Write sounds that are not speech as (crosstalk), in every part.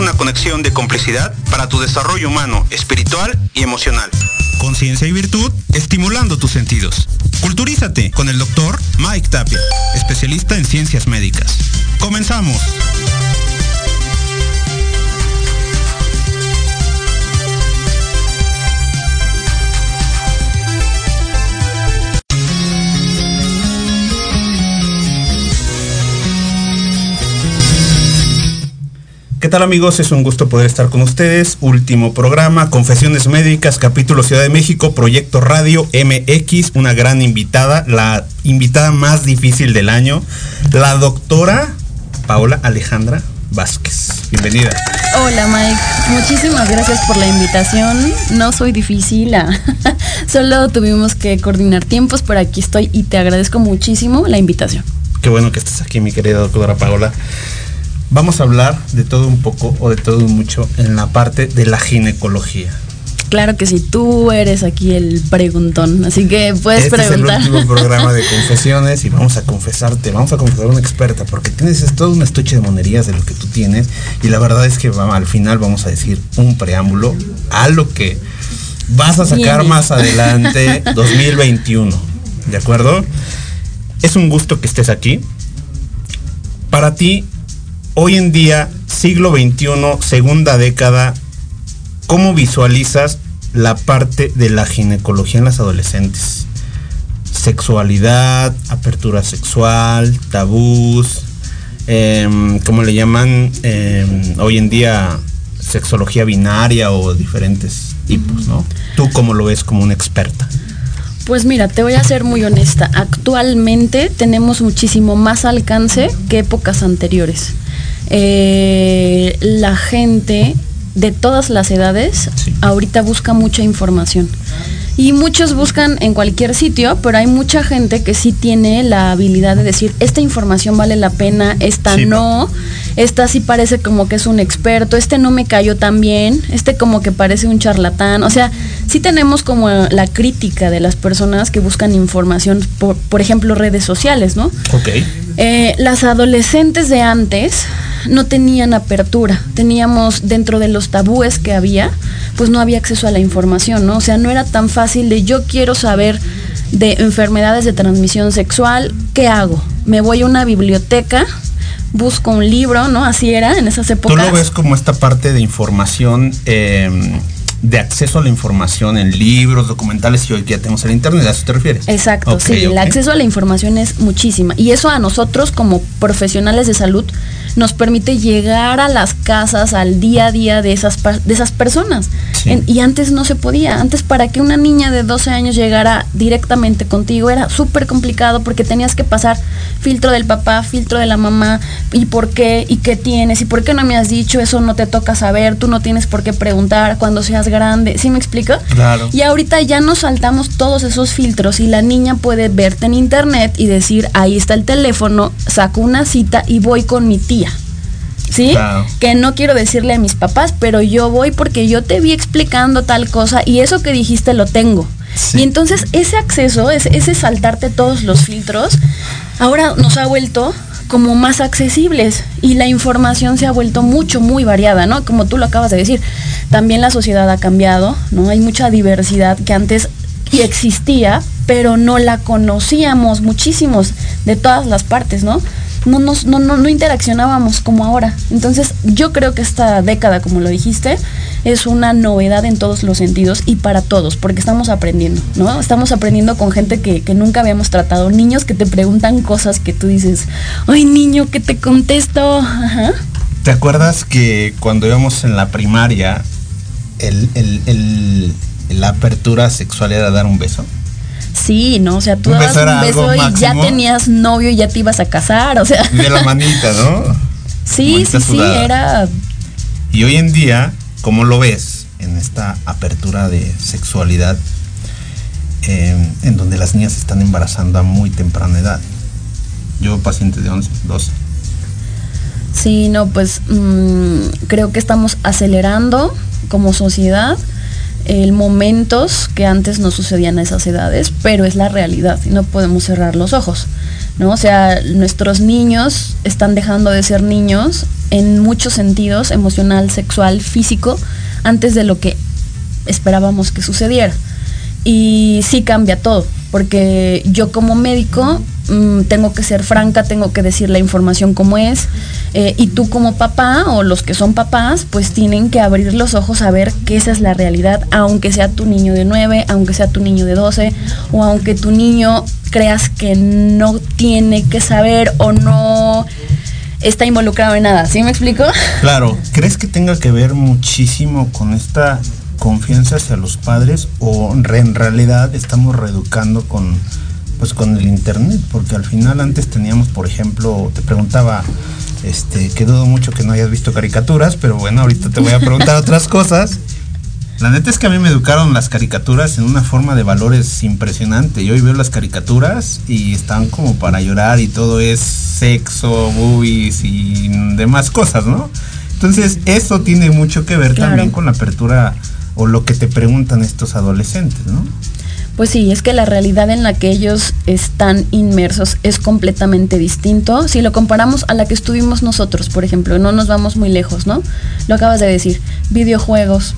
Una conexión de complicidad para tu desarrollo humano, espiritual y emocional. Conciencia y virtud, estimulando tus sentidos. Culturízate con el doctor Mike Tapia, especialista en ciencias médicas. Comenzamos. Tal amigos? Es un gusto poder estar con ustedes. Último programa, Confesiones Médicas, capítulo Ciudad de México, Proyecto Radio MX, una gran invitada, la invitada más difícil del año, la doctora Paola Alejandra Vázquez. Bienvenida. Hola Mike, muchísimas gracias por la invitación. No soy difícil, ah, (laughs) solo tuvimos que coordinar tiempos, pero aquí estoy y te agradezco muchísimo la invitación. Qué bueno que estés aquí, mi querida doctora Paola. Vamos a hablar de todo un poco o de todo mucho en la parte de la ginecología. Claro que sí, tú eres aquí el preguntón, así que puedes este preguntar. es el último (laughs) programa de confesiones y vamos a confesarte, vamos a confesar a una experta porque tienes es todo un estuche de monerías de lo que tú tienes y la verdad es que al final vamos a decir un preámbulo a lo que vas a sacar más adelante (laughs) 2021, ¿de acuerdo? Es un gusto que estés aquí. Para ti, hoy en día, siglo XXI, segunda década, ¿cómo visualizas la parte de la ginecología en las adolescentes? Sexualidad, apertura sexual, tabús, em, ¿cómo le llaman em, hoy en día? Sexología binaria o diferentes tipos, ¿no? ¿Tú cómo lo ves como una experta? Pues mira, te voy a ser muy honesta. Actualmente tenemos muchísimo más alcance que épocas anteriores. Eh, la gente de todas las edades Sí. ahorita busca mucha información. Y muchos buscan en cualquier sitio, pero hay mucha gente que sí tiene la habilidad de decir, esta información vale la pena, esta Sí, no, esta sí parece como que es un experto, este no me cayó tan bien, este como que parece un charlatán. O sea, sí tenemos como la crítica de las personas que buscan información, por, por ejemplo, redes sociales, ¿no? Ok. Eh, las adolescentes de antes no tenían apertura, teníamos dentro de los tabúes que había, pues no había acceso a la información, ¿no? O sea, no era tan fácil de yo quiero saber de enfermedades de transmisión sexual, ¿qué hago? Me voy a una biblioteca, busco un libro, ¿no? Así era en esas ¿Tú épocas. lo ves como esta parte de información, eh, de acceso a la información en libros, documentales y hoy ya tenemos el internet? ¿A eso te refieres? Exacto, sí, el acceso a la información es muchísima. Y eso a nosotros como profesionales de salud nos permite llegar a las casas, al día a día de esas, de esas personas. Sí. En- y antes no se podía. Antes para que una niña de 12 años llegara directamente contigo era súper complicado porque tenías que pasar filtro del papá, filtro de la mamá, y por qué, y qué tienes, y por qué no me has dicho, eso no te toca saber, tú no tienes por qué preguntar, cuando seas grande, ¿sí me explico? Claro. Y ahorita ya nos saltamos todos esos filtros y la niña puede verte en internet y decir, ahí está el teléfono, saco una cita y voy con mi tía. ¿Sí? Claro. Que no quiero decirle a mis papás, pero yo voy porque yo te vi explicando tal cosa y eso que dijiste lo tengo. Sí. Y entonces ese acceso, ese, ese saltarte todos los filtros, ahora nos ha vuelto como más accesibles y la información se ha vuelto mucho, muy variada, ¿no? Como tú lo acabas de decir, también la sociedad ha cambiado, ¿no? Hay mucha diversidad que antes existía, pero no la conocíamos muchísimos de todas las partes, ¿no? No, nos, no, no, no interaccionábamos como ahora. Entonces yo creo que esta década, como lo dijiste, es una novedad en todos los sentidos y para todos, porque estamos aprendiendo, ¿no? Estamos aprendiendo con gente que, que nunca habíamos tratado, niños que te preguntan cosas que tú dices, ay niño, ¿qué te contesto? Ajá. ¿Te acuerdas que cuando íbamos en la primaria, el, el- el- la apertura sexual era dar un beso? Sí, ¿no? O sea, tú Un dabas un beso y ya tenías novio y ya te ibas a casar, o sea. De la manita, ¿no? (laughs) Sí, Manita sí, sí, era Y hoy en día, ¿cómo lo ves en esta apertura de sexualidad eh, en donde las niñas se están embarazando a muy temprana edad? Yo pacientes de 11, 12. Sí, no, pues mm, creo que estamos acelerando como sociedad el momentos que antes no sucedían a esas edades, pero es la realidad y no podemos cerrar los ojos, ¿no? O sea, nuestros niños están dejando de ser niños en muchos sentidos, emocional, sexual, físico, antes de lo que esperábamos que sucediera. Y sí cambia todo, porque yo como médico mm, tengo que ser franca, tengo que decir la información como es, eh, y tú como papá o los que son papás, pues tienen que abrir los ojos a ver que esa es la realidad, aunque sea tu niño de 9, aunque sea tu niño de 12, o aunque tu niño creas que no tiene que saber o no está involucrado en nada, ¿sí me explico? Claro, ¿crees que tenga que ver muchísimo con esta confianza hacia los padres o en realidad estamos reeducando con pues con el internet? Porque al final antes teníamos, por ejemplo, te preguntaba, este, que dudo mucho que no hayas visto caricaturas, pero bueno, ahorita te voy a preguntar otras cosas. La neta es que a mí me educaron las caricaturas en una forma de valores impresionante. Yo hoy veo las caricaturas y están como para llorar y todo es sexo, boobies y demás cosas, ¿no? Entonces, eso tiene mucho que ver Claro. también con la apertura o lo que te preguntan estos adolescentes, ¿no? Pues sí, es que la realidad en la que ellos están inmersos es completamente distinto. Si lo comparamos a la que estuvimos nosotros, por ejemplo, no nos vamos muy lejos, ¿no? Lo acabas de decir, videojuegos,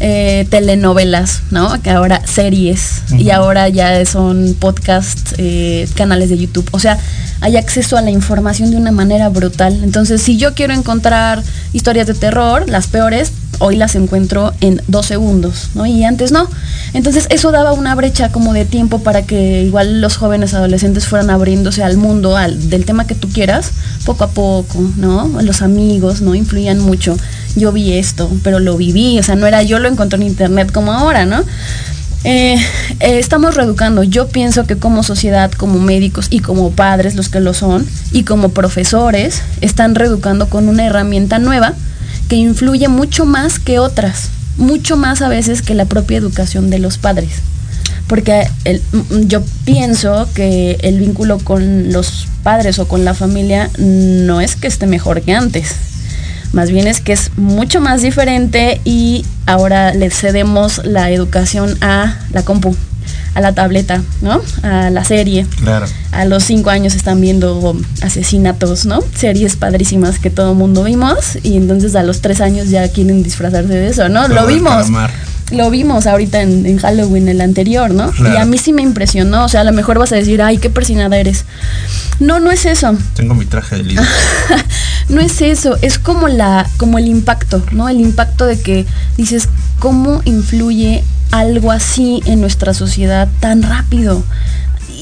eh, telenovelas, ¿no? Que ahora series y ahora ya son podcasts, eh, canales de YouTube. O sea, hay acceso a la información de una manera brutal. Entonces, si yo quiero encontrar historias de terror, las peores, hoy las encuentro en dos segundos, ¿no? Y antes no. Entonces, eso daba una brecha como de tiempo para que igual los jóvenes adolescentes fueran abriéndose al mundo, al, del tema que tú quieras, poco a poco, ¿no? Los amigos, ¿no? Influían mucho. Yo vi esto, pero lo viví, o sea, no era yo lo encontré en internet como ahora, ¿no? Eh, eh, estamos reeducando. Yo pienso que como sociedad, como médicos y como padres, los que lo son, y como profesores, están reeducando con una herramienta nueva que influye mucho más que otras, mucho más a veces que la propia educación de los padres. Porque el- mm, yo pienso que el vínculo con los padres o con la familia no es que esté mejor que antes. Más bien es que es mucho más diferente y ahora le cedemos la educación a la compu, a la tableta, ¿no? A la serie. Claro. A los cinco años están viendo asesinatos, ¿no? Series padrísimas que todo mundo vimos y entonces a los tres años ya quieren disfrazarse de eso, ¿no? Lo vimos. Lo vimos ahorita en, en Halloween, el anterior, ¿no? Claro. Y a mí sí me impresionó. O sea, a lo mejor vas a decir, ay, qué persinada eres. No, no es eso. Tengo mi traje de líder. (laughs) no es eso, es como la, como el impacto, ¿no? El impacto de que dices, ¿cómo influye algo así en nuestra sociedad tan rápido?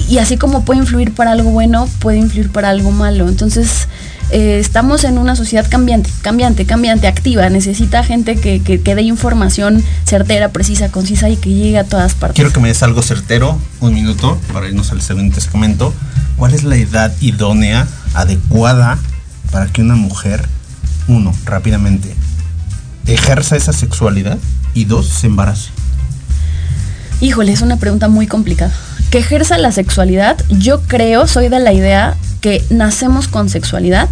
Y así como puede influir para algo bueno, puede influir para algo malo. Entonces, eh, estamos en una sociedad cambiante, cambiante, cambiante, activa. Necesita gente que, que, que dé información certera, precisa, concisa y que llegue a todas partes. Quiero que me des algo certero, un minuto, para irnos al siguiente segmento. ¿Cuál es la edad idónea, adecuada, para que una mujer, uno, rápidamente, ejerza esa sexualidad y dos, se embarace? Híjole, es una pregunta muy complicada. Que ejerza la sexualidad, yo creo, soy de la idea que nacemos con sexualidad,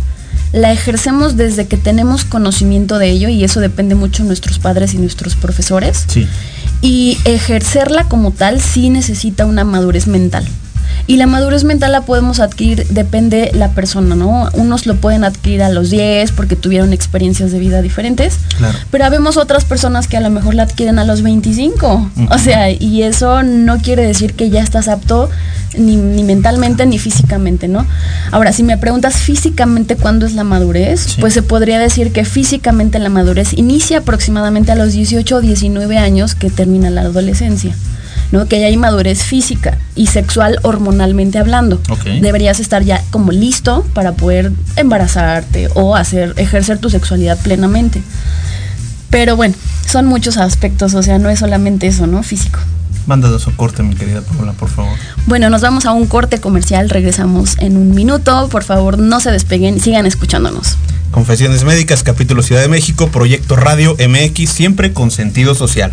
la ejercemos desde que tenemos conocimiento de ello y eso depende mucho de nuestros padres y nuestros profesores. Sí. Y ejercerla como tal sí necesita una madurez mental. Y la madurez mental la podemos adquirir, depende la persona, ¿no? Unos lo pueden adquirir a los 10 porque tuvieron experiencias de vida diferentes. Claro. Pero habemos otras personas que a lo mejor la adquieren a los 25. O sea, y eso no quiere decir que ya estás apto ni, ni mentalmente ni físicamente, ¿no? Ahora, si me preguntas físicamente cuándo es la madurez, Sí. pues se podría decir que físicamente la madurez inicia aproximadamente a los 18 o 19 años que termina la adolescencia. ¿No? Que ya hay madurez física y sexual hormonalmente hablando. Deberías estar ya como listo para poder embarazarte o hacer, ejercer tu sexualidad plenamente. Pero bueno, son muchos aspectos, o sea, no es solamente eso, ¿no? Físico. Manda socorte, mi querida Paula, por favor. Bueno, nos vamos a un corte comercial, regresamos en un minuto. Por favor, no se despeguen sigan escuchándonos. Confesiones Médicas, capítulo Ciudad de México, Proyecto Radio MX, siempre con sentido social.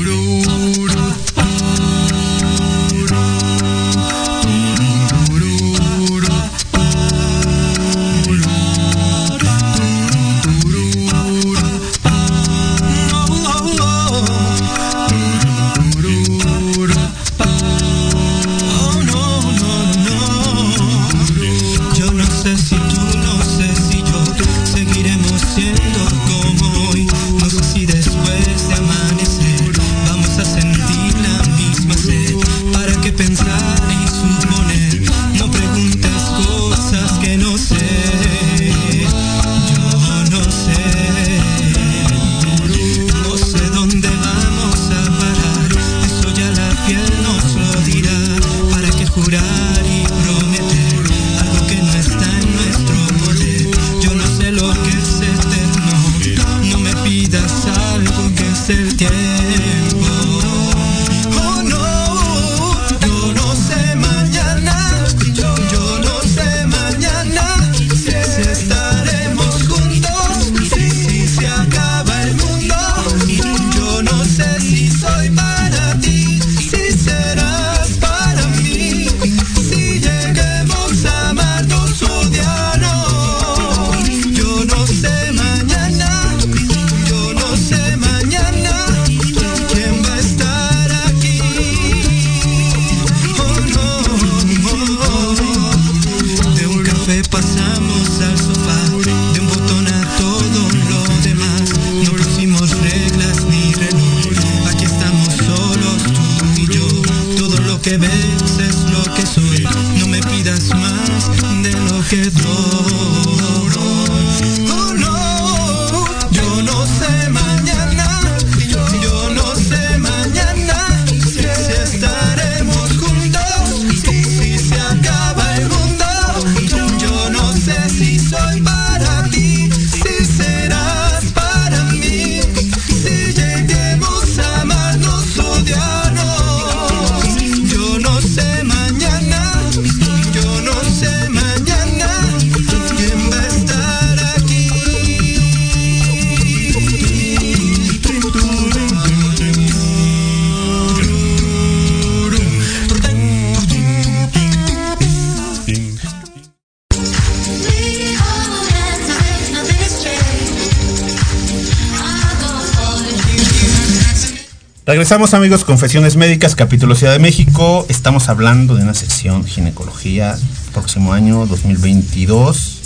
Regresamos amigos, Confesiones Médicas, capítulo Ciudad de México. Estamos hablando de una sección ginecología, próximo año 2022.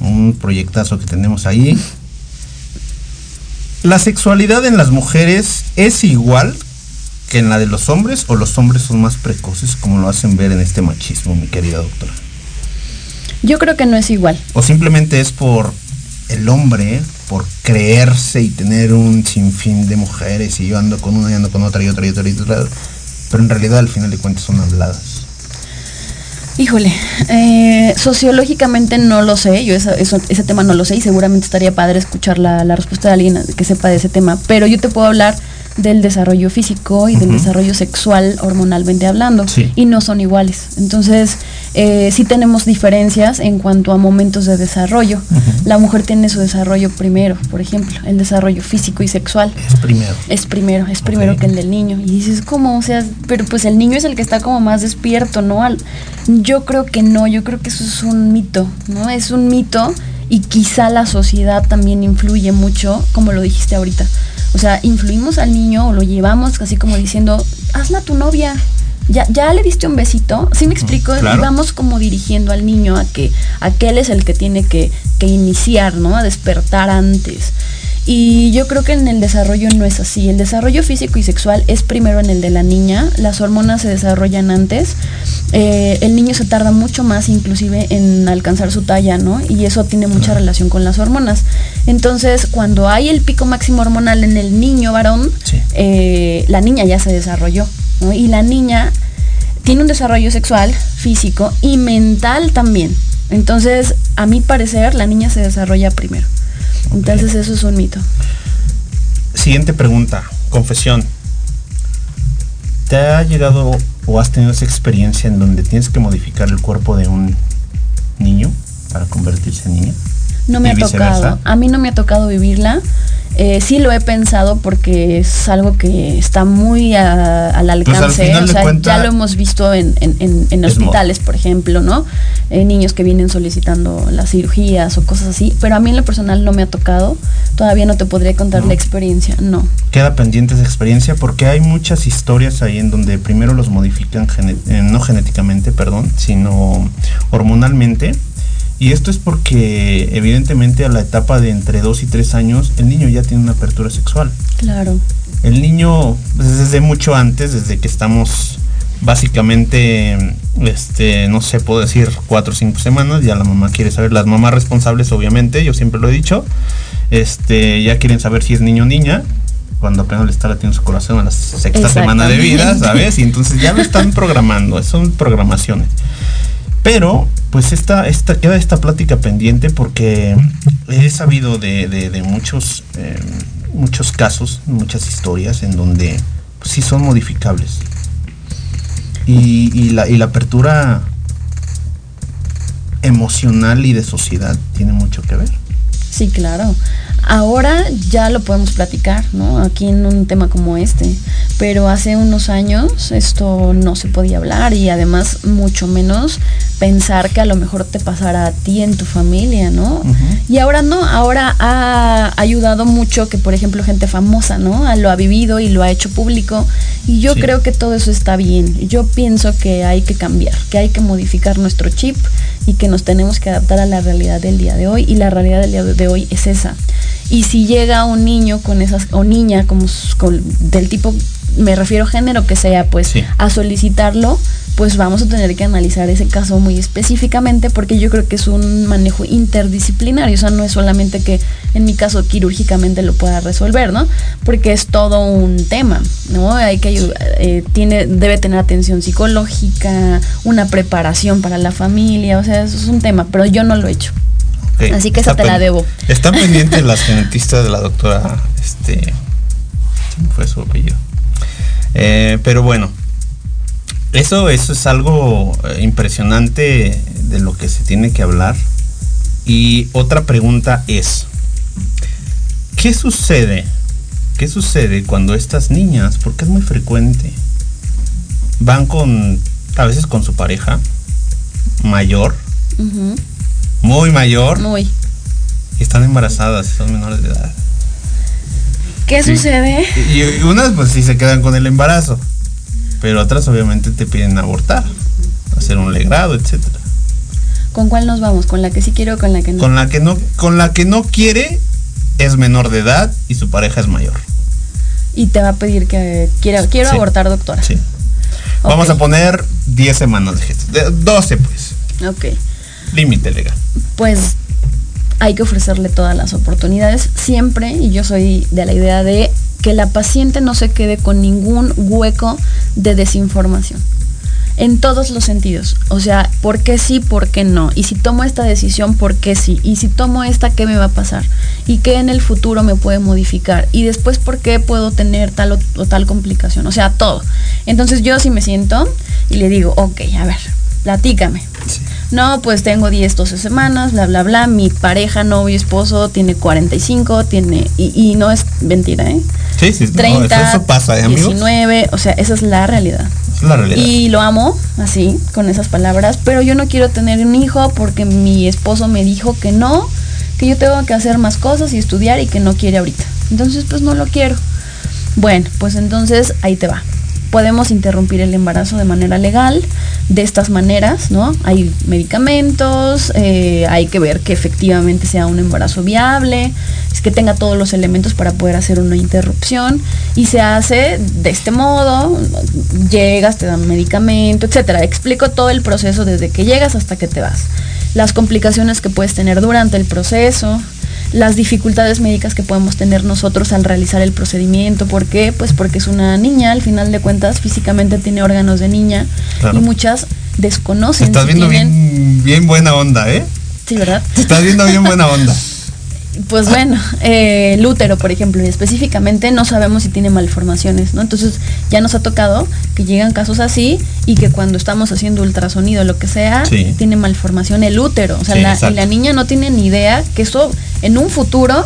Un proyectazo que tenemos ahí. ¿La sexualidad en las mujeres es igual que en la de los hombres o los hombres son más precoces como lo hacen ver en este machismo, mi querida doctora? Yo creo que no es igual. ¿O simplemente es por el hombre, creerse y tener un sinfín de mujeres y yo ando con una y ando con otra y otra y otra y otra? Pero en realidad al final de cuentas son habladas. Híjole, eh, sociológicamente no lo sé, yo esa- eso- ese tema no lo sé y seguramente estaría padre escuchar la, la respuesta de alguien que sepa de ese tema, pero yo te puedo hablar del desarrollo físico y del desarrollo sexual hormonalmente hablando Sí. y no son iguales. Entonces, eh, sí tenemos diferencias en cuanto a momentos de desarrollo. La mujer tiene su desarrollo primero, por ejemplo, el desarrollo físico y sexual. Es primero. Es primero, es primero que el del niño. Y dices, ¿cómo? O sea, pero pues el niño es el que está como más despierto, ¿no? Al- yo creo que no, yo creo que eso es un mito, ¿no? Es un mito y quizá la sociedad también influye mucho, como lo dijiste ahorita. O sea, influimos al niño o lo llevamos así como diciendo, hazla tu novia. Ya, ya le diste un besito, ¿sí me explico? claro. Y vamos como dirigiendo al niño a que aquel es el que tiene que, que iniciar, ¿no? A despertar antes. Y yo creo que en el desarrollo no es así. El desarrollo físico y sexual es primero en el de la niña. Las hormonas se desarrollan antes. Eh, el niño se tarda mucho más inclusive en alcanzar su talla, ¿no? Y eso tiene mucha relación con las hormonas. Entonces, cuando hay el pico máximo hormonal en el niño varón, Sí. eh, la niña ya se desarrolló, ¿no? Y la niña tiene un desarrollo sexual, físico y mental también. Entonces, a mi parecer, la niña se desarrolla primero. Entonces, eso es un mito. Siguiente pregunta, confesión. ¿Te ha llegado o has tenido esa experiencia en donde tienes que modificar el cuerpo de un niño para convertirse en niña? No me ¿Y ha viceversa? tocado. A mí no me ha tocado vivirla. Eh, sí lo he pensado porque es algo que está muy a- al Pues, al alcance. o sea, cuenta, ya lo hemos visto en, en- en- hospitales, por ejemplo, ¿no? Eh, niños que vienen solicitando las cirugías o cosas así. Pero a mí en lo personal no me ha tocado. Todavía no te podría contar No. la experiencia. No. Queda pendiente esa experiencia porque hay muchas historias ahí en donde primero los modifican, gene- eh, no genéticamente, perdón, sino hormonalmente. Y esto es porque evidentemente a la etapa de entre 2 y 3 años el niño ya tiene una apertura sexual. Claro. El niño, pues, desde mucho antes, desde que estamos básicamente, este, no sé, puedo decir cuatro o cinco semanas, ya la mamá quiere saber, las mamás responsables obviamente, yo siempre lo he dicho, este, ya quieren saber si es niño o niña, cuando apenas le está latiendo su corazón a la sexta semana de vida. ¿sabes? Y entonces ya lo están programando, son programaciones. Pero, pues esta, esta, queda esta plática pendiente porque he sabido de, de- muchos, eh, muchos casos, muchas historias en donde pues, sí son modificables. Y la, y la apertura emocional y de sociedad tiene mucho que ver. Sí, claro. Ahora ya lo podemos platicar, ¿no? Aquí en un tema como este. Pero hace unos años esto no se podía hablar y además mucho menos pensar que a lo mejor te pasara a ti en tu familia, ¿no? Y ahora no, ahora ha ayudado mucho que, por ejemplo, gente famosa, ¿no? Ah, Lo ha vivido y lo ha hecho público. Y yo Sí. creo que todo eso está bien. Yo pienso que hay que cambiar, que hay que modificar nuestro chip y que nos tenemos que adaptar a la realidad del día de hoy. Y la realidad del día de hoy es esa. Y si llega un niño con esas, o niña como con- del tipo, me refiero género que sea, pues Sí. a solicitarlo, pues vamos a tener que analizar ese caso muy específicamente porque yo creo que es un manejo interdisciplinario, o sea, no es solamente que en mi caso quirúrgicamente lo pueda resolver, ¿no? Porque es todo un tema, ¿no? Hay que eh, tiene debe tener atención psicológica, una preparación para la familia, o sea, eso es un tema, pero yo no lo he hecho. Así que esa te la debo. Están (laughs) pendientes las genetistas de la doctora, este, ¿quién fue su apellido? Eh, pero bueno, eso, eso es algo eh, impresionante de lo que se tiene que hablar. Y otra pregunta es, ¿qué sucede? ¿Qué sucede cuando estas niñas, porque es muy frecuente, van con, a veces con su pareja mayor, Ujú, muy mayor, Muy. y están embarazadas son menores de edad. ¿Qué Sí. sucede? Y, y unas pues sí se quedan con el embarazo, pero otras obviamente te piden abortar, hacer un legrado, etcétera. ¿Con cuál nos vamos? ¿Con la que sí quiero o con la que no? Con la que no con la que no quiere es menor de edad y su pareja es mayor. Y te va a pedir que quiero, quiero Sí. abortar, doctora. Sí. Vamos a poner 10 semanas de gestación. de- 12 pues. Ok. Límite legal. Pues hay que ofrecerle todas las oportunidades siempre, y yo soy de la idea de que la paciente no se quede con ningún hueco de desinformación. en todos los sentidos. O sea, ¿por qué sí, por qué no? Y si tomo esta decisión, ¿por qué sí? Y si tomo esta, ¿qué me va a pasar? Y qué en el futuro me puede modificar. Y después, ¿por qué puedo tener tal o, o tal complicación? O sea, todo. Entonces yo sí me siento y le digo, ok, a ver, platícame. No, pues tengo 10, 12 semanas, bla, bla, bla. Mi pareja, novio, esposo tiene 45, tiene. Y, y no es mentira, ¿eh? Sí, sí, no, 30, eso, eso pasa, ¿eh, amigos? 19, o sea, esa es la realidad. Es la realidad. Y lo amo, así, con esas palabras, pero yo no quiero tener un hijo porque mi esposo me dijo que no, que yo tengo que hacer más cosas y estudiar y que no quiere ahorita. Entonces, pues no lo quiero. Bueno, pues entonces ahí te va. Podemos interrumpir el embarazo de manera legal, de estas maneras, ¿no? Hay medicamentos, eh, hay que ver que efectivamente sea un embarazo viable, es que tenga todos los elementos para poder hacer una interrupción y se hace de este modo, llegas, te dan medicamento, etcétera. Explico todo el proceso desde que llegas hasta que te vas. Las complicaciones que puedes tener durante el proceso, las dificultades médicas que podemos tener nosotros al realizar el procedimiento. ¿Por qué? Pues porque es una niña, al final de cuentas, físicamente tiene órganos de niña Claro. y muchas desconocen. estás si viendo tienen- bien, bien buena onda, ¿eh? Sí, ¿verdad? Te estás viendo bien buena onda. (laughs) Pues bueno, eh, el útero, por ejemplo, y específicamente no sabemos si tiene malformaciones, ¿no? Entonces ya nos ha tocado que llegan casos así y que cuando estamos haciendo ultrasonido, lo que sea, Sí. tiene malformación el útero. O sea, Sí, la, y la niña no tiene ni idea que eso en un futuro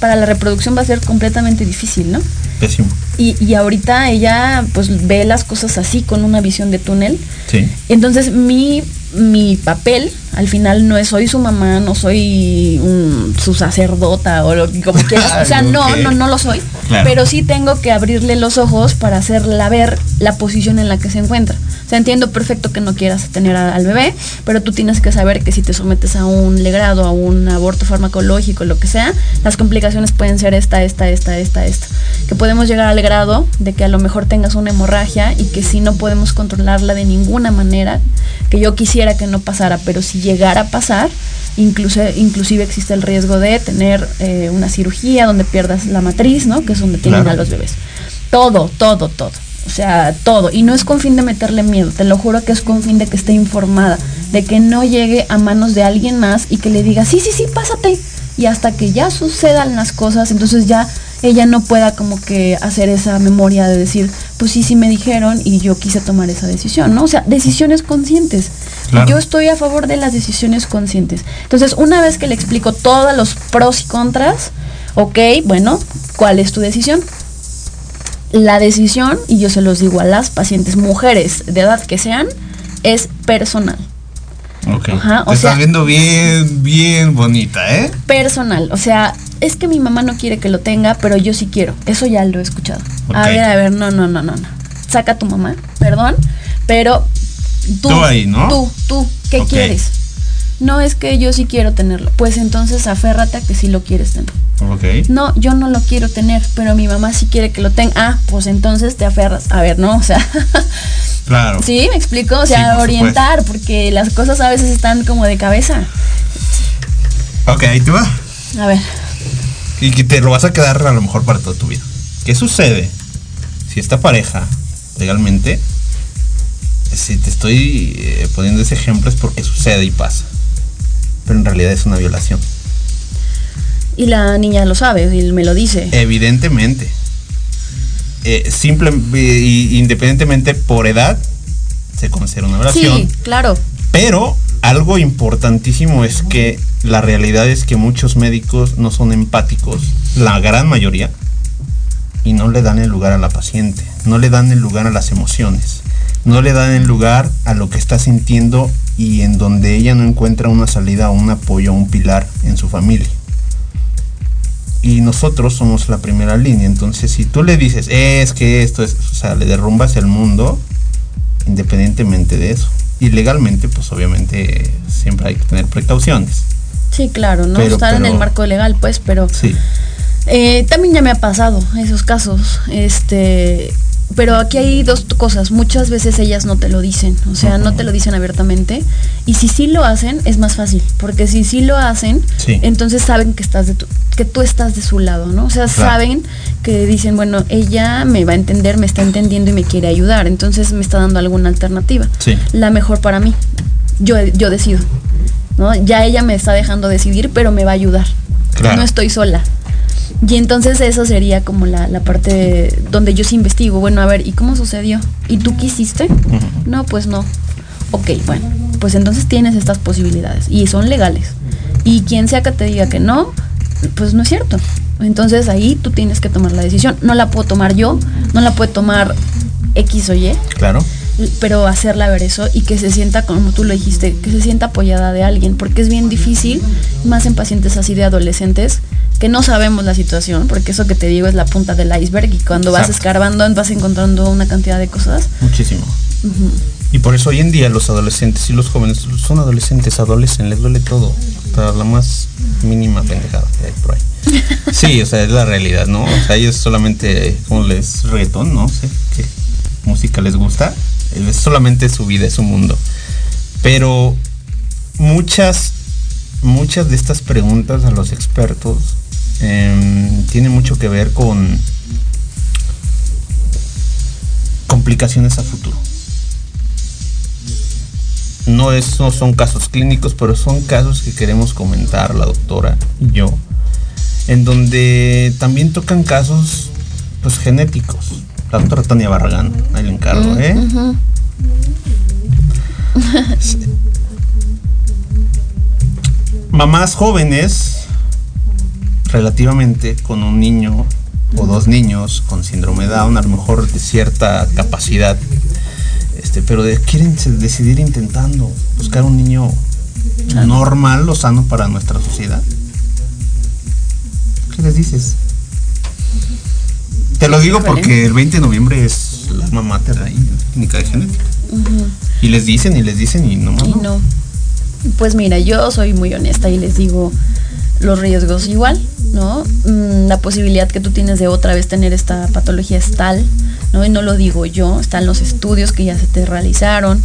para la reproducción va a ser completamente difícil, ¿no? Pésimo. Y, y ahorita ella pues ve las cosas así con una visión de túnel. Sí. Entonces mi, mi papel al final no es soy su mamá, no soy un- su sacerdota o lo, como quieras. (laughs) O sea, no, no, no lo soy. Claro. Pero sí tengo que abrirle los ojos para hacerla ver la posición en la que se encuentra. O sea, entiendo perfecto que no quieras tener a- al bebé, pero tú tienes que saber que si te sometes a un legrado, a un aborto farmacológico, lo que sea, las complicaciones pueden ser esta, esta, esta, esta, esta. Que podemos llegar al grado de que a lo mejor tengas una hemorragia y que si no podemos controlarla de ninguna manera, que yo quisiera que no pasara, pero si llegara a pasar, incluso, inclusive existe el riesgo de tener eh, una cirugía donde pierdas la matriz, ¿no? Que es donde tienen Claro. a los bebés. Todo, todo, todo. O sea, todo. Y no es con fin de meterle miedo, te lo juro que es con fin de que esté informada, de que no llegue a manos de alguien más y que le diga, sí, sí, sí, pásate. Y hasta que ya sucedan las cosas, entonces ya ella no pueda como que hacer esa memoria de decir, pues sí, sí me dijeron y yo quise tomar esa decisión, ¿no? O sea, decisiones conscientes. Claro. Yo estoy a favor de las decisiones conscientes. Entonces, una vez que le explico todos los pros y contras, ok, bueno, ¿cuál es tu decisión? La decisión, y yo se los digo a las pacientes mujeres de edad que sean, es personal. Ok. Ajá, o Te sea- estás viendo bien, bien bonita, ¿eh? Personal. O sea, es que mi mamá no quiere que lo tenga, pero yo sí quiero. Eso ya lo he escuchado. A Ok. ver, a ver, no, no, no, no, no. Saca a tu mamá, perdón, pero tú, Tú ahí, ¿no? Tú, tú, ¿qué quieres? No es que yo sí quiero tenerlo. Pues entonces aférrate a que sí lo quieres tener. Ok. No, yo no lo quiero tener, pero mi mamá sí quiere que lo tenga. Ah, pues entonces te aferras. A ver, no, (laughs) o sea, Claro. sí, me explico, o Sí, sea, por orientar, porque las cosas a veces están como de cabeza. Ok, ahí te va. A ver, Y que te lo vas a quedar a lo mejor para toda tu vida. ¿Qué sucede si esta pareja legalmente, si te estoy eh, poniendo ese ejemplo es porque sucede y pasa, pero en realidad es una violación? y la niña lo sabe y me lo dice. Evidentemente. Eh, simple, eh, y- independientemente por edad, se considera una violación. Sí, claro. Pero algo importantísimo es que la realidad es que muchos médicos no son empáticos, la gran mayoría, y no le dan el lugar a la paciente, no le dan el lugar a las emociones, no le dan el lugar a lo que está sintiendo y en donde ella no encuentra una salida, un apoyo, un pilar en su familia. Y nosotros somos la primera línea, entonces si tú le dices, es que esto es, o sea, le derrumbas el mundo, independientemente de eso. Y legalmente, pues obviamente siempre hay que tener precauciones. Sí, claro, no Pero- estar en el marco legal, pues, pero Sí. eh, también ya me ha pasado esos casos. Este, pero aquí hay dos cosas. Muchas veces ellas no te lo dicen, o sea, no te lo dicen abiertamente. Y si sí lo hacen, es más fácil, porque si sí lo hacen, Sí. entonces saben que estás de tu- que tú estás de su lado, ¿no? O sea, Claro. saben que dicen, bueno, ella me va a entender, me está entendiendo y me quiere ayudar, entonces me está dando alguna alternativa. Sí. La mejor para mí. Yo, yo decido. ¿no? Ya ella me está dejando decidir, pero me va a ayudar. Claro. No estoy sola. Y entonces eso sería como la, la parte donde yo sí investigo. Bueno, a ver, ¿y cómo sucedió? ¿Y tú quisiste? No, pues no. Ok, bueno, pues entonces tienes estas posibilidades y son legales. Y quien sea que te diga que no, pues no es cierto. Entonces ahí tú tienes que tomar la decisión. No la puedo tomar yo, no la puede tomar X o Y, Claro. Pero hacerla ver eso y que se sienta, como tú lo dijiste, que se sienta apoyada de alguien, porque es bien difícil, más en pacientes así de adolescentes, que no sabemos la situación, porque eso que te digo es la punta del iceberg y cuando vas escarbando vas encontrando una cantidad de cosas. Muchísimo. Y por eso hoy en día los adolescentes y los jóvenes son adolescentes, adolecen, les duele todo. Hasta la más mínima pendejada que hay por ahí. (laughs) Sí, o sea, es la realidad, ¿no? O sea, ellos solamente, como les reggaetón, no sé qué música les gusta. Es solamente su vida, es su mundo. Pero muchas, muchas de estas preguntas a los expertos em, tienen mucho que ver con complicaciones a futuro. No, es, no son casos clínicos, pero son casos que queremos comentar la doctora y yo, en donde también tocan casos pues genéticos. La doctora Tania Barragán, ahí le encargo, ¿eh? Ujú. (laughs) Mamás jóvenes, relativamente, con un niño o dos niños con síndrome Down, a lo mejor de cierta capacidad, este, pero de- quieren decidir intentando buscar un niño normal o sano para nuestra sociedad. ¿Qué les dices? Te lo digo porque el 20 de noviembre es la alma mater ahí, clínica de genética. Y les dicen y les dicen y no. Y no. Pues mira, yo soy muy honesta y les digo los riesgos igual, ¿no? Mm, La posibilidad que tú tienes de otra vez tener esta patología es tal, ¿no? Y no lo digo yo, están los estudios que ya se te realizaron.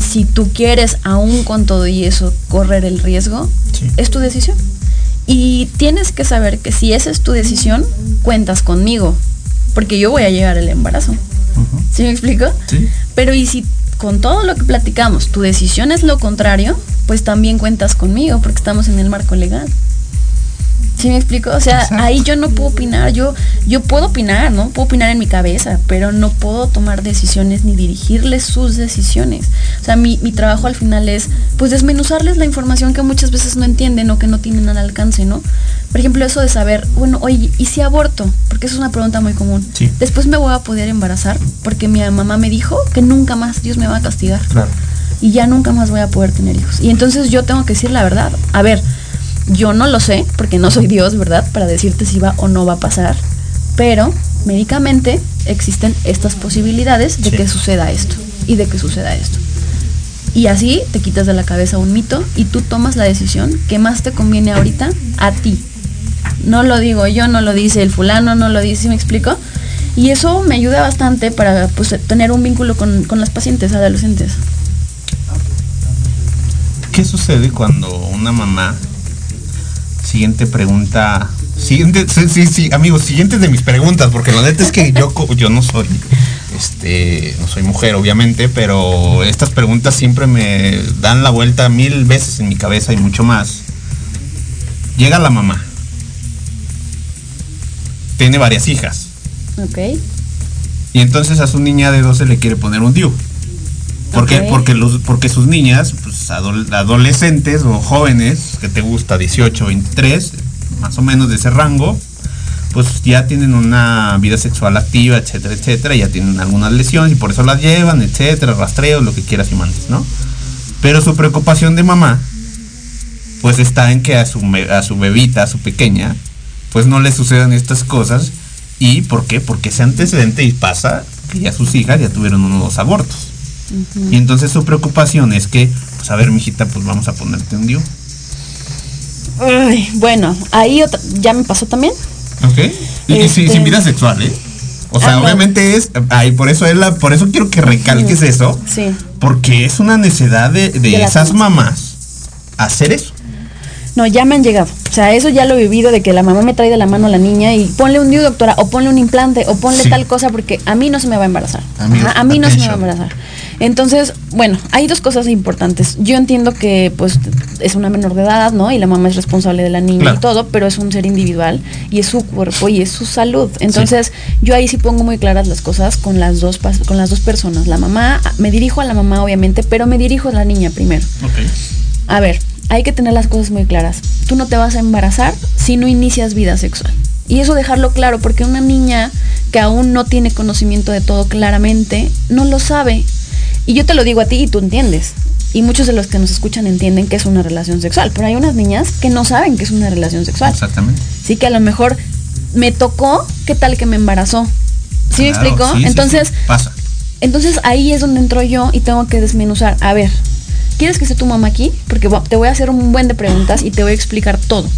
Si tú quieres, aún con todo y eso, correr el riesgo, Sí. es tu decisión. Y tienes que saber que si esa es tu decisión, cuentas conmigo, porque yo voy a llegar al embarazo. ¿Sí me explico? Sí. Pero y si con todo lo que platicamos, tu decisión es lo contrario, pues también cuentas conmigo porque estamos en el marco legal. ¿Sí me explico? O sea, Exacto. ahí yo no puedo opinar, yo, yo puedo opinar, ¿no? Puedo opinar en mi cabeza, pero no puedo tomar decisiones ni dirigirles sus decisiones. O sea, mi, mi trabajo al final es, pues, desmenuzarles la información que muchas veces no entienden o que no tienen al alcance, ¿no? Por ejemplo, eso de saber, bueno, oye, ¿y si aborto? Porque eso es una pregunta muy común. Sí. Después me voy a poder embarazar porque mi mamá me dijo que nunca más Dios me va a castigar Claro. y ya nunca más voy a poder tener hijos. Y entonces yo tengo que decir la verdad. A ver, yo no lo sé, porque no soy Dios, ¿verdad? Para decirte si va o no va a pasar. Pero médicamente existen estas posibilidades de Sí. que suceda esto y de que suceda esto. Y así te quitas de la cabeza un mito y tú tomas la decisión que más te conviene ahorita a ti. No lo digo yo, no lo dice el fulano, no lo dice, ¿sí ¿me explico? Y eso me ayuda bastante para pues, tener un vínculo con, con las pacientes adolescentes. ¿Qué sucede cuando una mamá siguiente pregunta siguiente sí, sí, sí, amigos, siguientes de mis preguntas, porque la neta es que yo yo no soy este no soy mujer obviamente, pero estas preguntas siempre me dan la vuelta mil veces en mi cabeza y mucho más. Llega la mamá. Tiene varias hijas. ¿Ok? Y entonces a su niña de 12 le quiere poner un DIU. ¿Por qué? Ok. Porque, los, porque sus niñas, pues, adol- adolescentes o jóvenes, que te gusta 18, 23, más o menos de ese rango, pues ya tienen una vida sexual activa, etcétera, etcétera, ya tienen algunas lesiones y por eso las llevan, etcétera, rastreos, lo que quieras y mandes, ¿no? Pero su preocupación de mamá, pues está en que a su, a su bebita, a su pequeña, pues no le sucedan estas cosas. ¿Y por qué? Porque ese antecedente y pasa que ya sus hijas ya tuvieron uno o dos abortos. Y entonces su preocupación es que, pues a ver, mijita, pues vamos a ponerte un DIU. Ay, bueno, ahí otra, ya me pasó también. ¿Ok? Y, y sin- Este- sin vida sexual, ¿eh? O sea, Ah, obviamente es, ay, por eso es la, por eso quiero que recalques eso, Sí. porque es una necesidad de, de esas mamás. hacer eso. No, ya me han llegado. O sea, eso ya lo he vivido de que la mamá me trae de la mano a la niña y ponle un DIU, doctora, o ponle un implante, o ponle Sí. tal cosa porque a mí no se me va a embarazar. Amigos, Ajá, a mí no se me va a embarazar. Entonces, bueno, hay dos cosas importantes. Yo entiendo que pues es una menor de edad, ¿no? Y la mamá es responsable de la niña Claro. y todo, pero es un ser individual y es su cuerpo y es su salud. Entonces, yo ahí sí pongo muy claras las cosas con las dos con las dos personas. La mamá, me dirijo a la mamá obviamente, pero me dirijo a la niña primero. A ver, hay que tener las cosas muy claras. Tú no te vas a embarazar si no inicias vida sexual. Y eso dejarlo claro, porque una niña que aún no tiene conocimiento de todo claramente, no lo sabe. Y yo te lo digo a ti y tú entiendes. Y muchos de los que nos escuchan entienden que es una relación sexual. Pero hay unas niñas que no saben que es una relación sexual. Exactamente. Sí, que a lo mejor me tocó, ¿qué tal que me embarazó? ¿Sí me explico? sí, Entonces, sí, pasa. entonces ahí es donde entro yo y tengo que desmenuzar. A ver, ¿quieres que esté tu mamá aquí? Porque te voy a hacer un buen de preguntas y te voy a explicar todo.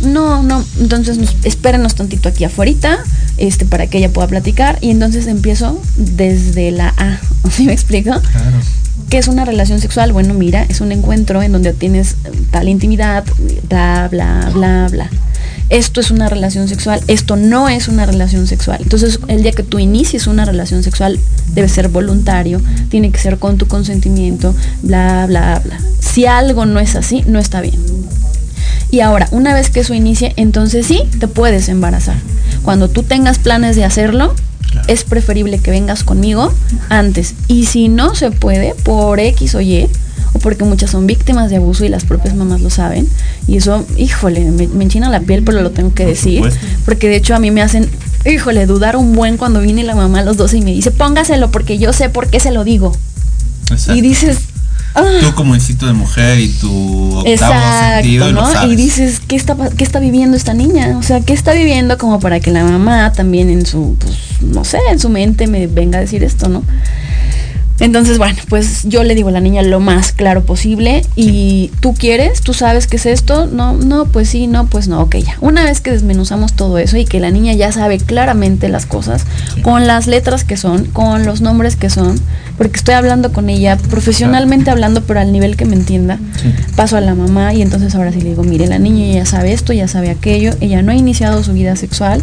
No, no, entonces nos, espérenos tantito aquí afuera, este, para que ella pueda platicar. Y entonces empiezo desde la A. (laughs) ¿Sí me explico? Claro. ¿Qué es una relación sexual? Bueno, mira, es un encuentro en donde tienes tal intimidad, bla, bla, bla, bla. Esto es una relación sexual, esto no es una relación sexual. Entonces, el día que tú inicies una relación sexual, debe ser voluntario, tiene que ser con tu consentimiento, bla, bla, bla. Si algo no es así, no está bien. Y ahora, una vez que eso inicie, entonces sí, te puedes embarazar. Cuando tú tengas planes de hacerlo, es preferible que vengas conmigo antes. Y si no se puede, por X o Y, o porque muchas son víctimas de abuso y las propias mamás lo saben, y eso, híjole, me, me enchina la piel, pero lo tengo que Por decir, supuesto. porque de hecho a mí me hacen, híjole, dudar un buen cuando viene la mamá a los 12 y me dice, póngaselo porque yo sé por qué se lo digo. Exacto. Y dices, ah, Tú como instinto de mujer y tu octavo Exacto, sentido y lo ¿no? sabes. Y dices, ¿qué está, ¿qué está viviendo esta niña? O sea, ¿qué está viviendo como para que la mamá también en su, pues, no sé, en su mente me venga a decir esto, ¿no? Entonces, bueno, pues yo le digo a la niña lo más claro posible y tú quieres, tú sabes qué es esto, no, no, pues sí, no, pues no, ok, ya. Una vez que desmenuzamos todo eso y que la niña ya sabe claramente las cosas, con las letras que son, con los nombres que son, porque estoy hablando con ella, profesionalmente hablando, pero al nivel que me entienda, Sí. paso a la mamá y entonces ahora sí le digo, mire, la niña ya sabe esto, ya sabe aquello, ella no ha iniciado su vida sexual,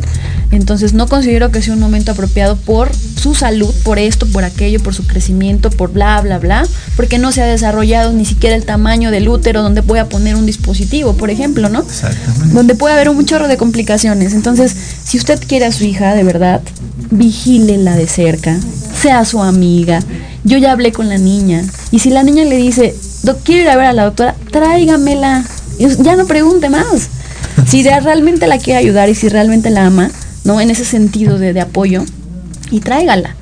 entonces no considero que sea un momento apropiado por su salud, por esto, por aquello, por su crecimiento, por bla, bla, bla, porque no se ha desarrollado ni siquiera el tamaño del útero donde pueda poner un dispositivo, por ejemplo, ¿no? Exactamente. donde puede haber un chorro de complicaciones. Entonces, si usted quiere a su hija de verdad, vigílela de cerca, sea su amiga. Yo ya hablé con la niña y si la niña le dice, "Doc, quiero ir a ver a la doctora, tráigamela. Ya no pregunte más. Si de- realmente la quiere ayudar y si realmente la ama, ¿no? En ese sentido de, de apoyo, y tráigala.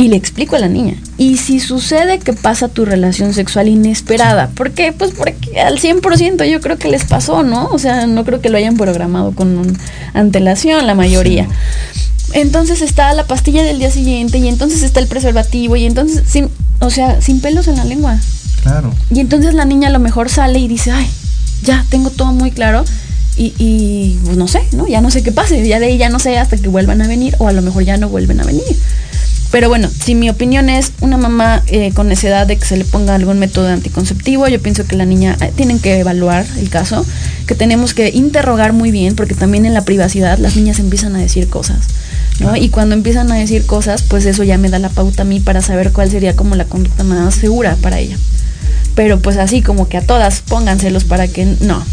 Y le explico a la niña. Y si sucede que pasa tu relación sexual inesperada, ¿por qué? Pues porque al 100% yo creo que les pasó, ¿no? O sea, no creo que lo hayan programado con un- antelación la mayoría. Entonces está la pastilla del día siguiente y entonces está el preservativo y entonces, sin, o sea, sin pelos en la lengua. Claro. Y entonces la niña a lo mejor sale y dice, ay, ya tengo todo muy claro. Y, y, pues no sé, ¿no? Ya no sé qué pase. Ya de ahí ya no sé hasta que vuelvan a venir o a lo mejor ya no vuelven a venir. Pero bueno, si mi opinión es una mamá eh, con necesidad de que se le ponga algún método anticonceptivo, yo pienso que la niña eh, tienen que evaluar el caso, que tenemos que interrogar muy bien, porque también en la privacidad las niñas empiezan a decir cosas, ¿no? Y cuando empiezan a decir cosas, pues eso ya me da la pauta a mí para saber cuál sería como la conducta más segura para ella. Pero pues así como que a todas pónganselos para que no.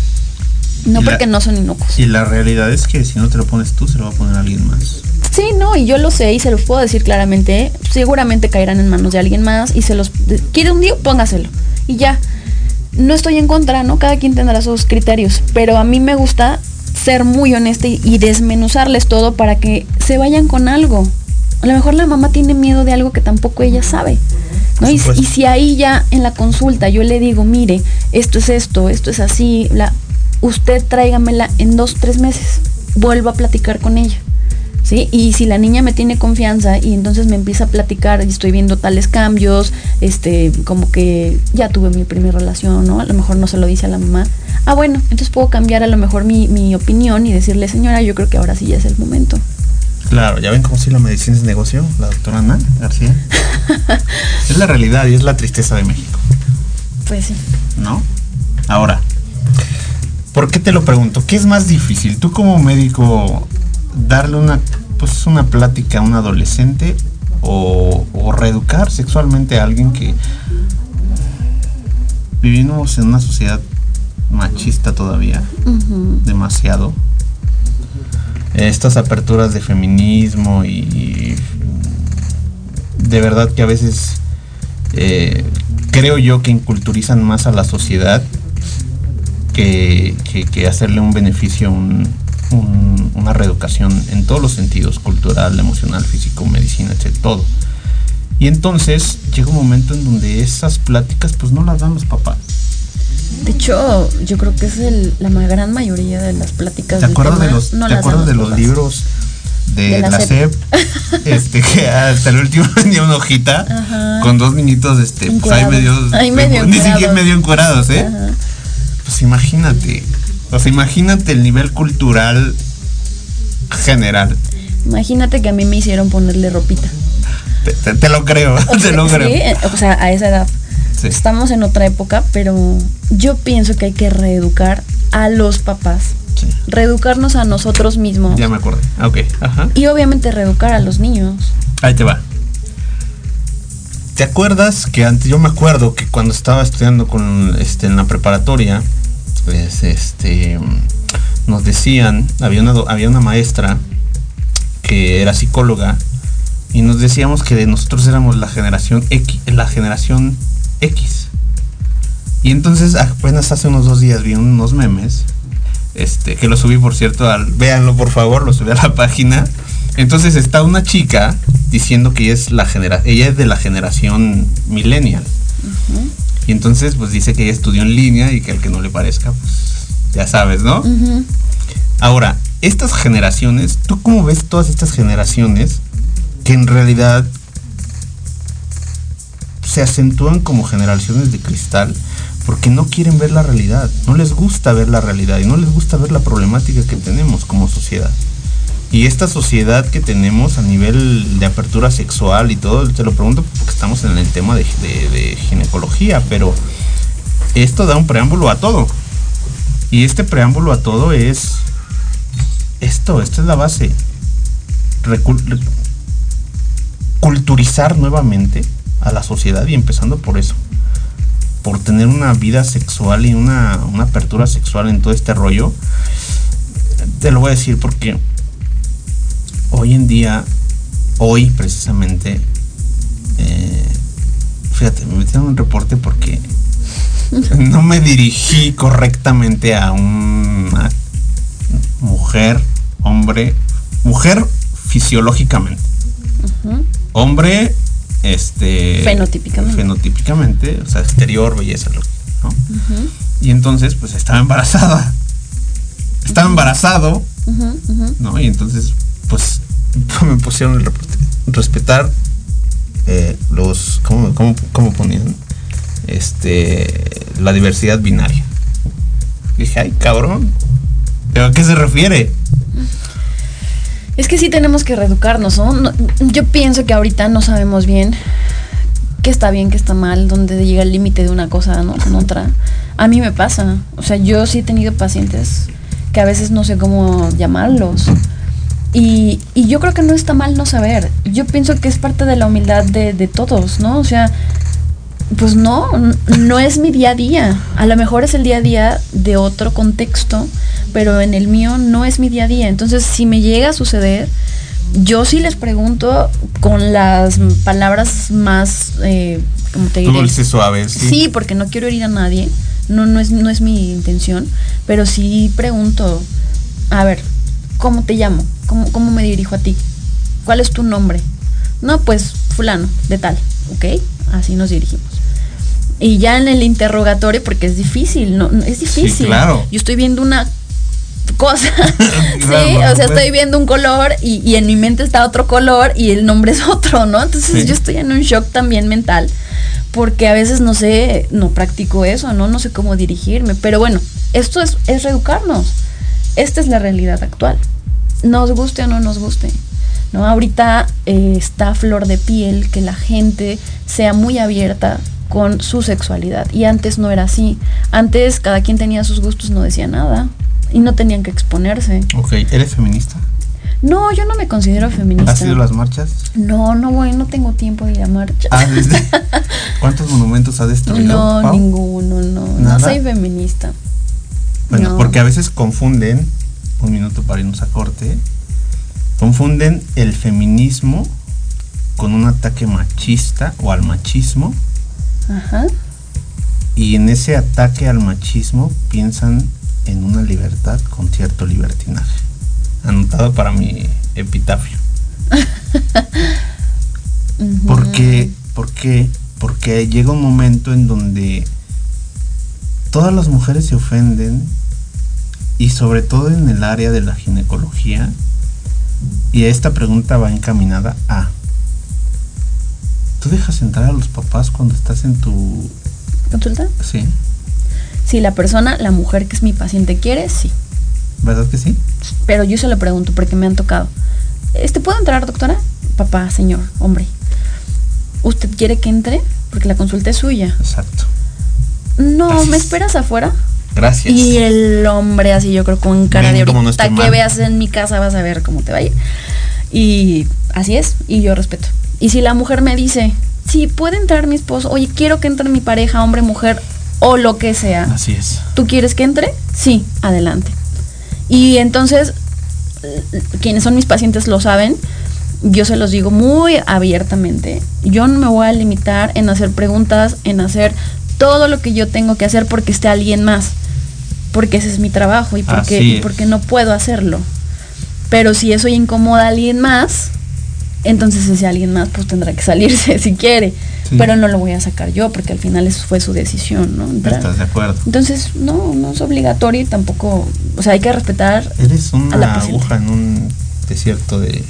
No la- porque no son inocuos. Y la realidad es que si no te lo pones tú, se lo va a poner alguien más. Sí, no, y yo lo sé y se los puedo decir claramente. Seguramente caerán en manos de alguien más y se los. ¿Quiere un día? Póngaselo. Y ya. No estoy en contra, ¿no? Cada quien tendrá sus criterios. Pero a mí me gusta ser muy honesta y, y desmenuzarles todo para que se vayan con algo. A lo mejor la mamá tiene miedo de algo que tampoco ella sabe. y si ahí ya en la consulta yo le digo, mire, esto es esto, esto es así, la, usted tráigamela en dos, tres meses. Vuelvo a platicar con ella. ¿Sí? Y si la niña me tiene confianza y entonces me empieza a platicar y estoy viendo tales cambios, este, como que ya tuve mi primera relación, ¿no? A lo mejor no se lo dice a la mamá. Ah, bueno, entonces puedo cambiar a lo mejor mi, mi opinión y decirle, señora, yo creo que ahora sí ya es el momento. Claro, ya ven cómo si la medicina es negocio, la doctora Ana García. (laughs) es la realidad y es la tristeza de México, Pues sí. ¿no? Ahora, ¿por qué te lo pregunto? ¿Qué es más difícil? Tú como médico, darle una, pues, una plática a un adolescente o, o reeducar sexualmente a alguien que vivimos en una sociedad machista todavía, demasiado. Estas aperturas de feminismo y de verdad que a veces eh, creo yo que inculturizan más a la sociedad que, que- que hacerle un beneficio, un- un- una reeducación en todos los sentidos, cultural, emocional, físico, medicina, etc. Todo. Y entonces llega un momento en donde esas pláticas pues no las dan los papás. De hecho, yo creo que es el- la gran mayoría de las pláticas ¿Te acuerdas de los, no ¿te acuerdas de los libros de, De la la SEP? SEP? (laughs) este, que hasta el último (laughs) venía una hojita Ajá. con dos niñitos, este, pues ahí medio, Ahí medio (laughs) ni siquiera medio encuerados, ¿eh? Ajá. Pues imagínate, o sea, imagínate el nivel cultural general. Imagínate que a mí me hicieron ponerle ropita. Te, te- te lo creo, O (laughs) te sea, lo creo. sí, eh, o sea, a esa edad. Sí. Estamos en otra época, pero yo pienso que hay que reeducar a los papás. Sí. Reeducarnos a nosotros mismos. Ya me acordé. Ah, Ok, ajá. Y obviamente reeducar a los niños. Ahí te va. ¿Te acuerdas que antes, yo me acuerdo que cuando estaba estudiando con este en la preparatoria, pues este nos decían, había una había una maestra que era psicóloga y nos decíamos que de nosotros éramos la generación X, la generación X. Y entonces apenas hace unos dos días vi unos memes, este, que lo subí por cierto al, véanlo por favor, lo subí a la página. Entonces está una chica diciendo que ella es la genera ella es de la generación millennial. Y entonces pues dice que ella estudió en línea y que al que no le parezca, pues ya sabes, ¿no? Ahora, estas generaciones, ¿tú cómo ves todas estas generaciones que en realidad se acentúan como generaciones de cristal porque no quieren ver la realidad, no les gusta ver la realidad y no les gusta ver la problemática que tenemos como sociedad? Y esta sociedad que tenemos a nivel de apertura sexual y todo, te lo pregunto porque estamos en el tema de, de- ginecología, pero esto da un preámbulo a todo. Y este preámbulo a todo es esto, esta es la base. Recul- re- culturizar nuevamente a la sociedad y empezando por eso. Por tener una vida sexual y una, una apertura sexual en todo este rollo. Te lo voy a decir porque hoy en día, hoy precisamente, eh, fíjate, me metí en un reporte porque (laughs) no me dirigí correctamente a una mujer, hombre, mujer fisiológicamente, hombre, este, Fenotípicamente. fenotípicamente, o sea, exterior, belleza, lo que- ¿no? Y entonces, pues estaba embarazada, estaba embarazado. ¿no? Y entonces, pues, (laughs) me pusieron el. Respetar eh, los, ¿cómo, cómo, cómo ponían? Este, la diversidad binaria. Dije, ay, cabrón. ¿Pero a qué se refiere? Es que sí tenemos que reeducarnos, ¿no? No- Yo pienso que ahorita no sabemos bien qué está bien, qué está mal, dónde llega el límite de una cosa, ¿no? Con otra. A mí me pasa. O sea, yo sí he tenido pacientes que a veces no sé cómo llamarlos. Y, y yo creo que no está mal no saber. Yo pienso que es parte de la humildad de, de todos, ¿no? O sea, pues no, no es mi día a día. A lo mejor es el día a día de otro contexto, pero en el mío no es mi día a día. Entonces, si me llega a suceder, yo sí les pregunto con las palabras más, eh, ¿cómo te diré? Dulces, suaves. Sí, porque no quiero herir a nadie. No, no es, no es mi intención. Pero sí pregunto, a ver, ¿cómo te llamo? ¿Cómo, cómo me dirijo a ti? ¿Cuál es tu nombre? No, pues fulano, de tal, ¿ok? Así nos dirigimos. Y ya en el interrogatorio, porque es difícil, no, es difícil. claro. Yo estoy viendo una cosa. (laughs) (laughs) sí, Claro, o sea, estoy viendo un color y, y en mi mente está otro color y el nombre es (laughs) otro, ¿no? Entonces Sí. yo estoy en un shock también mental porque a veces no sé, no practico eso, ¿no? No sé cómo dirigirme. Pero bueno, esto es, es reeducarnos. Esta es la realidad actual. Nos guste o no nos guste. ¿no? Ahorita eh, está flor de piel que la gente sea muy abierta con su sexualidad y antes no era así. Antes cada quien tenía sus gustos, no decía nada y no tenían que exponerse. Ok, ¿eres feminista? No, yo no me considero feminista. ¿Has ido a las marchas? No, no voy, no tengo tiempo de ir a marchas. Ah. (laughs) ¿Cuántos monumentos ha destruido? no, Pau? ninguno, no. ¿Nada? No soy feminista. Bueno, No. porque a veces confunden, un minuto para irnos a corte, confunden el feminismo con un ataque machista o al machismo Ajá. y en ese ataque al machismo piensan en una libertad con cierto libertinaje. Anotado para mi epitafio. (laughs) Porque, porque, porque llega un momento en donde todas las mujeres se ofenden y sobre todo en el área de la ginecología y esta pregunta va encaminada a ¿Tú dejas entrar a los papás cuando estás en tu... ¿Consulta? Sí, Si la persona, la mujer que es mi paciente quiere, sí. ¿verdad que sí? Pero yo se lo pregunto porque me han tocado. Este, ¿Puedo entrar, doctora? Papá, señor, hombre. ¿Usted quiere que entre? Porque la consulta es suya. Exacto. No, ¿me es. esperas afuera? Gracias. Y el hombre así, yo creo, con cara Ven de no ahorita estoy que mal". veas en mi casa vas a ver cómo te va a ir. Y así es, y yo respeto. Y si la mujer me dice, sí, puede entrar mi esposo, oye, quiero que entre mi pareja, hombre, mujer, o lo que sea. Así es. ¿Tú quieres que entre? Sí, adelante. Y entonces, quienes son mis pacientes lo saben, yo se los digo muy abiertamente. Yo no me voy a limitar en hacer preguntas, en hacer todo lo que yo tengo que hacer porque esté alguien más. Porque ese es mi trabajo y porque, y porque no puedo hacerlo. Pero si eso incomoda a alguien más, entonces ese alguien más pues tendrá que salirse (laughs) si quiere. Sí. Pero no lo voy a sacar yo porque al final eso fue su decisión, ¿no? Entrar. ¿Estás de acuerdo? Entonces, no, no es obligatorio y tampoco, o sea, hay que respetar. Eres A la una aguja en un desierto de,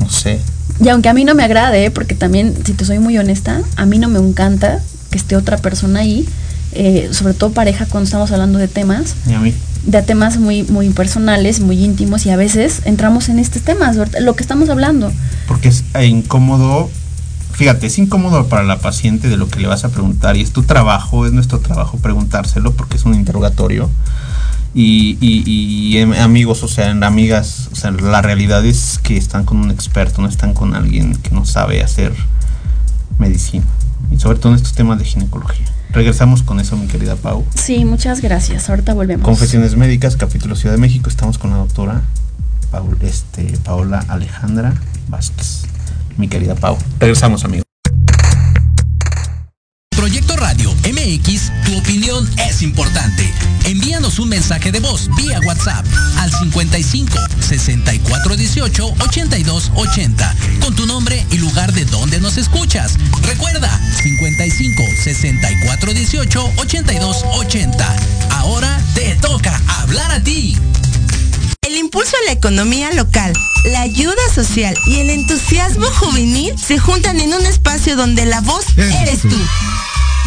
no sé, Y aunque a mí no me agrade, ¿eh? porque también, si te soy muy honesta, a mí no me encanta que esté otra persona ahí, eh, sobre todo pareja cuando estamos hablando de temas, ni a mí. de temas muy, muy personales, muy íntimos y a veces entramos en estos temas, lo que estamos hablando. porque es eh, incómodo. Fíjate, es incómodo para la paciente de lo que le vas a preguntar y es tu trabajo, es nuestro trabajo preguntárselo porque es un interrogatorio. Y, y- y, amigos, o sea, amigas, o sea, la realidad es que están con un experto, no están con alguien que no sabe hacer medicina. Y sobre todo en estos temas de ginecología. Regresamos con eso, mi querida Pau. Sí, muchas gracias. Ahorita volvemos. Confesiones Médicas, capítulo Ciudad de México. Estamos con la doctora Paul- este, Paola Alejandra Vázquez. Mi querida Pau. Regresamos, amigos. Proyecto Radio MX, tu opinión es importante. Envíanos un mensaje de voz vía WhatsApp al 55 64 18 82 80 con tu nombre y lugar de donde nos escuchas. Recuerda 55 64 18 82 80. Ahora te toca hablar a ti. El impulso a la economía local, la ayuda social y el entusiasmo juvenil se juntan en un espacio donde la voz eres tú.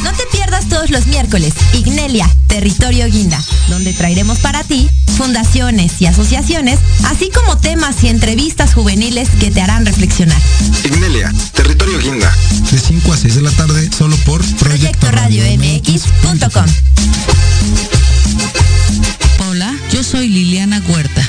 No te pierdas todos los miércoles Ignelia, Territorio Guinda, donde traeremos para ti fundaciones y asociaciones, así como temas y entrevistas juveniles que te harán reflexionar. Ignelia, Territorio Guinda. De 5 a 6 de la tarde, solo por Proyecto Radio MX.com. Hola, yo soy Liliana Huerta.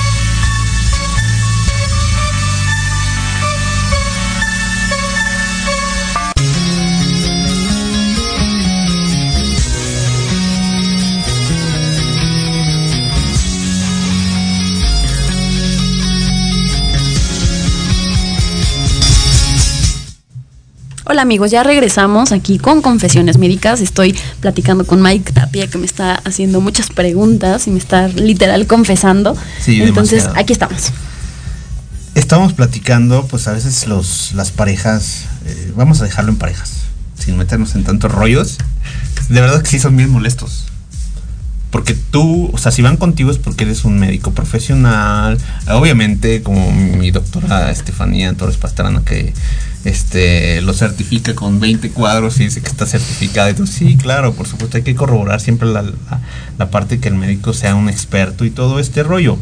Hola amigos, ya regresamos aquí con Confesiones Médicas. Estoy platicando con Mike Tapia que me está haciendo muchas preguntas y me está literal confesando. Sí, Entonces, demasiado. aquí estamos. Estamos platicando, pues a veces los, las parejas, eh, vamos a dejarlo en parejas, sin meternos en tantos rollos. De verdad que sí son bien molestos. Porque tú, o sea, si van contigo es porque eres un médico profesional. Obviamente, como mi doctora Estefanía Torres Pastrana, que este lo certifica con 20 cuadros y dice que está certificada. Entonces, sí, claro, por supuesto, hay que corroborar siempre la, la, la parte que el médico sea un experto y todo este rollo.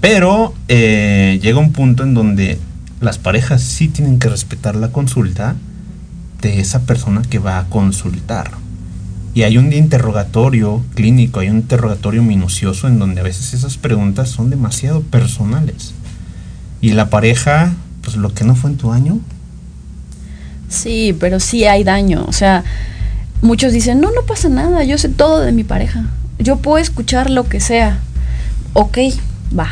Pero eh, llega un punto en donde las parejas sí tienen que respetar la consulta de esa persona que va a consultar. Y hay un interrogatorio clínico, hay un interrogatorio minucioso en donde a veces esas preguntas son demasiado personales. Y la pareja, pues lo que no fue en tu año, Sí, pero sí hay daño. O sea, muchos dicen, no, no pasa nada, yo sé todo de mi pareja. Yo puedo escuchar lo que sea. Ok, va.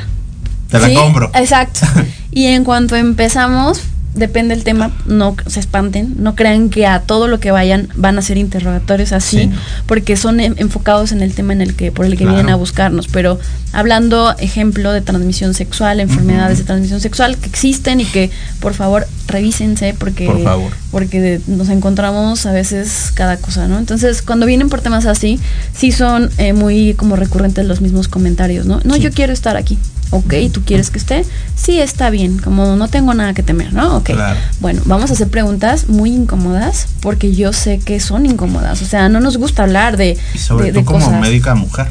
te la Sí, compro. Exacto. (laughs) y en cuanto empezamos, depende del tema, no se espanten, no crean que a todo lo que vayan van a ser interrogatorios así, Sí, porque son en- enfocados en el tema en el que por el que Claro. vienen a buscarnos, pero hablando ejemplo de transmisión sexual, enfermedades de transmisión sexual que existen y que por favor revísense porque Por favor. porque nos encontramos a veces cada cosa, ¿no? Entonces, cuando vienen por temas así, sí son eh, muy como recurrentes los mismos comentarios, ¿no? No, Sí. yo quiero estar aquí. Ok, ¿tú quieres que esté? Sí, está bien, como no tengo nada que temer, ¿no? Ok. Claro. Bueno, vamos a hacer preguntas muy incómodas porque yo sé que son incómodas. O sea, no nos gusta hablar de, Y sobre de, todo de como cosas. médica mujer.